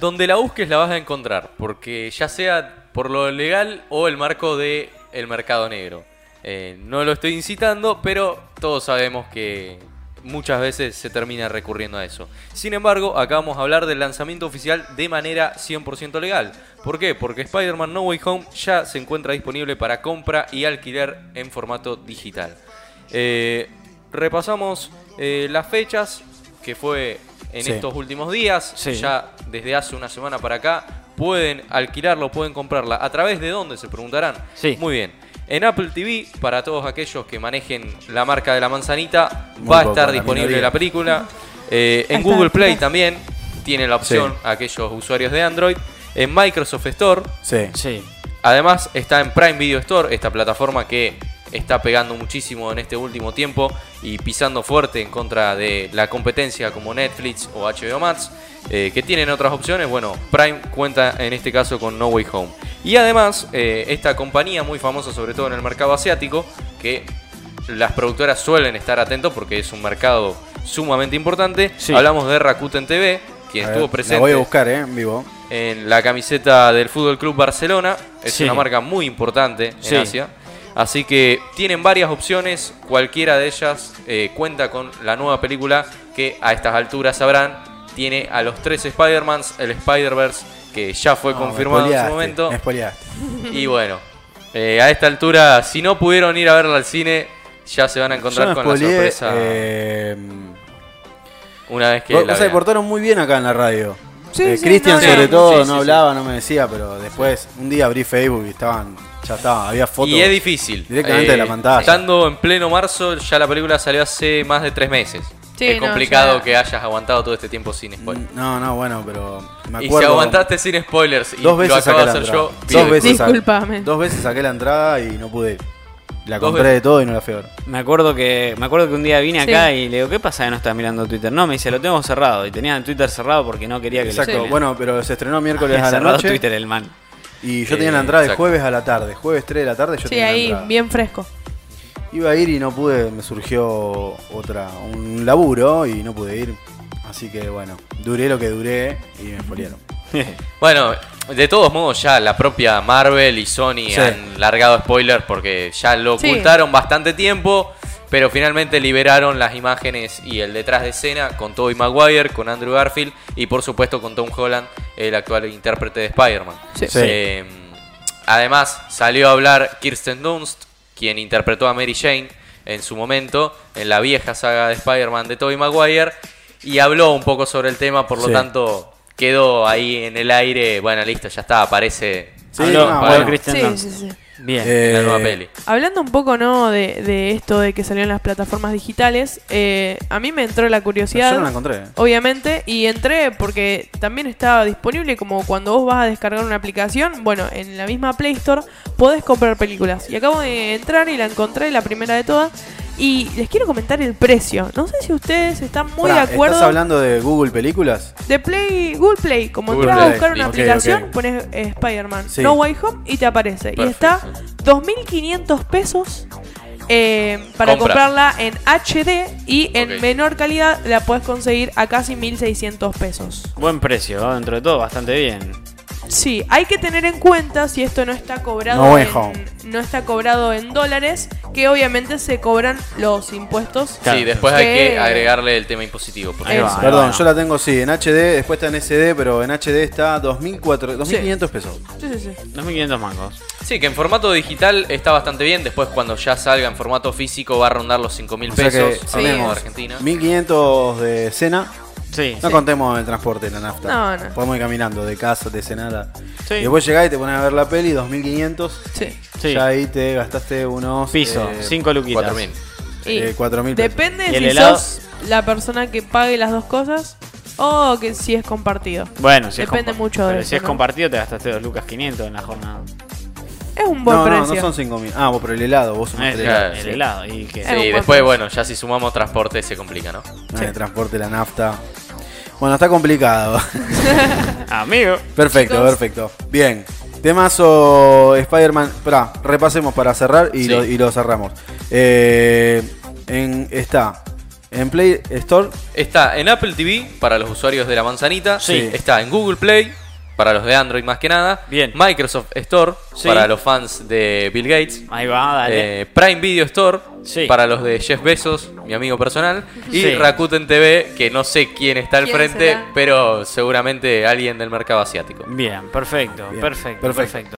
Donde la busques la vas a encontrar, porque ya sea por lo legal o el marco de el mercado negro. Eh, no lo estoy incitando, pero todos sabemos que muchas veces se termina recurriendo a eso. Sin embargo, acá vamos a hablar del lanzamiento oficial de manera 100% legal. ¿Por qué? Porque Spider-Man No Way Home ya se encuentra disponible para compra y alquiler en formato digital. Eh, repasamos eh, las fechas que fue en Sí. estos últimos días, Sí. ya desde hace una semana para acá. Pueden alquilarlo, pueden comprarla. ¿A través de dónde? Se preguntarán. Sí. Muy bien. En Apple TV, para todos aquellos que manejen la marca de la manzanita, Muy va a estar la disponible minoría. la película. Eh, en Google Play también tiene la opción aquellos usuarios de Android. En Microsoft Store Sí. Sí. Además está en Prime Video Store, esta plataforma que está pegando muchísimo en este último tiempo y pisando fuerte en contra de la competencia como Netflix o HBO Max, eh, que tienen otras opciones. Bueno, Prime cuenta en este caso con No Way Home. Y además, eh, esta compañía muy famosa sobre todo en el mercado asiático, que las productoras suelen estar atentos porque es un mercado sumamente importante. Sí. Hablamos de Rakuten TV, quien ver, estuvo presente La voy a buscar, ¿eh? En vivo. en la camiseta del Fútbol Club Barcelona. Es Sí. una marca muy importante en Sí. Asia. Así que tienen varias opciones. Cualquiera de ellas eh, cuenta con la nueva película que a estas alturas sabrán. Tiene a los tres Spider-Mans, el Spider-Verse que ya fue No, me confirmado en su momento. Me. Y bueno, eh, a esta altura, si no pudieron ir a verla al cine, ya se van a encontrar con la sorpresa eh, una vez que vos- la se vean. portaron muy bien acá en la radio. Sí, Eh, sí, Cristian no, sobre no. todo Sí, no sí, sí. hablaba, no me decía, pero después un día abrí Facebook y estaban, ya estaba, había fotos. Y es difícil. Directamente de la pantalla. Estando en pleno marzo, ya la película salió hace más de tres meses. Sí, es complicado que hayas aguantado todo este tiempo sin spoilers. No, no, bueno, pero me y acuerdo. si aguantaste sin spoilers y dos lo veces acabo saqué de hacer yo, Dos veces, saqué- Discúlpame. dos veces saqué la entrada y no pude. ir. La compré veces. de todo y no la fui a ver. Me acuerdo que me acuerdo que un día vine Sí. acá y le digo, ¿qué pasa que no estás mirando Twitter? No, me dice, lo tengo cerrado. Y tenía el Twitter cerrado porque no quería que Exacto. lo. Bueno, pero se estrenó miércoles Había a la cerrado noche. Twitter el man. Y yo Eh, tenía la entrada el exacto. jueves a la tarde. Jueves 3 de la tarde yo Sí, tenía la ahí, entrada. bien fresco. Iba a ir y no pude, me surgió otra, un laburo y no pude ir. Así que bueno, duré lo que duré y me spoilearon. Bueno, de todos modos ya la propia Marvel y Sony Sí. han largado spoilers porque ya lo Sí. ocultaron bastante tiempo, pero finalmente liberaron las imágenes y el detrás de escena con Tobey Maguire, con Andrew Garfield y por supuesto con Tom Holland, el actual intérprete de Spider-Man. Sí. Sí. Eh, además salió a hablar Kirsten Dunst, quien interpretó a Mary Jane en su momento en la vieja saga de Spider-Man de Tobey Maguire y habló un poco sobre el tema, por lo Sí. tanto quedó ahí en el aire, bueno, listo, ya está, aparece Sí, Habló- no, habló bueno. Kristen Sí, Dunst. sí, sí. Bien. en la Eh, nueva peli. Hablando un poco, ¿no? De, de esto de que salió en las plataformas digitales, eh, a mí me entró la curiosidad. Yo no la encontré. ¿eh? Obviamente, y entré porque también estaba disponible como cuando vos vas a descargar una aplicación, bueno, en la misma Play Store podés comprar películas. Y acabo de entrar y la encontré, la primera de todas, y les quiero comentar el precio. No sé si ustedes están muy de acuerdo ¿Estás hablando de Google Películas? de Play, Google Play, como Google entras a buscar una aplicación, pones eh, Spider-Man, Sí. No Way Home y te aparece. Y está 2.500 pesos eh, para Compra. comprarla en HD y en menor calidad la puedes conseguir a casi 1.600 pesos. Buen precio, ¿no? dentro de todo, bastante bien. Sí, hay que tener en cuenta si esto no está cobrado No en, Home. no está cobrado en dólares, que obviamente se cobran los impuestos. Claro. Sí, después hay que Que- agregarle el tema impositivo. por va. Perdón, yo la tengo sí, en HD, después está en SD, pero en HD está 2.400 2.500 pesos. Sí, sí, sí. 2.500 mangos. Sí, que en formato digital está bastante bien. Después, cuando ya salga en formato físico, va a rondar los 5 mil O sea que pesos. hablando de tenemos Argentina. 1.500 de cena. Sí. No contemos el transporte, la nafta. No, no. Podemos ir caminando de casa, de cenada. Sí. Y después llegás y te pones a ver la peli, 2.500. sí. Sí. Ya ahí te gastaste unos... Piso, eh, 5 luquitas. 4 mil. Y Eh, 4.000 pesos. Depende ¿Y el si helado? sos la persona que pague las dos cosas o que si es compartido. Bueno, si Depende es mucho de pero eso, si es ¿no? compartido, te gastaste 2 lucas 500 en la jornada. Es un buen No, no, precio. no son 5.000. Ah, vos por el helado, vos Eh, sumaste el helado. el sí. helado. Y Sí, después, precio. bueno, ya si sumamos transporte se complica, ¿no? El transporte, la nafta. Bueno, está complicado. Amigo. perfecto, Chicos. perfecto. Bien. Temazo Spider-Man. Pará, repasemos para cerrar y, Sí. lo, y lo cerramos. Eh, en, está En Play Store, Está en Apple TV para los usuarios de la manzanita. Sí. Está en Google Play para los de Android más que nada. Bien. Microsoft Store Sí. para los fans de Bill Gates. Ahí va, dale. Eh, Prime Video Store Sí. para los de Jeff Bezos, mi amigo personal. Y Sí. Rakuten TV, que no sé quién está al ¿Quién frente, será? pero seguramente alguien del mercado asiático. Bien, perfecto, Bien, perfecto, perfecto. perfecto.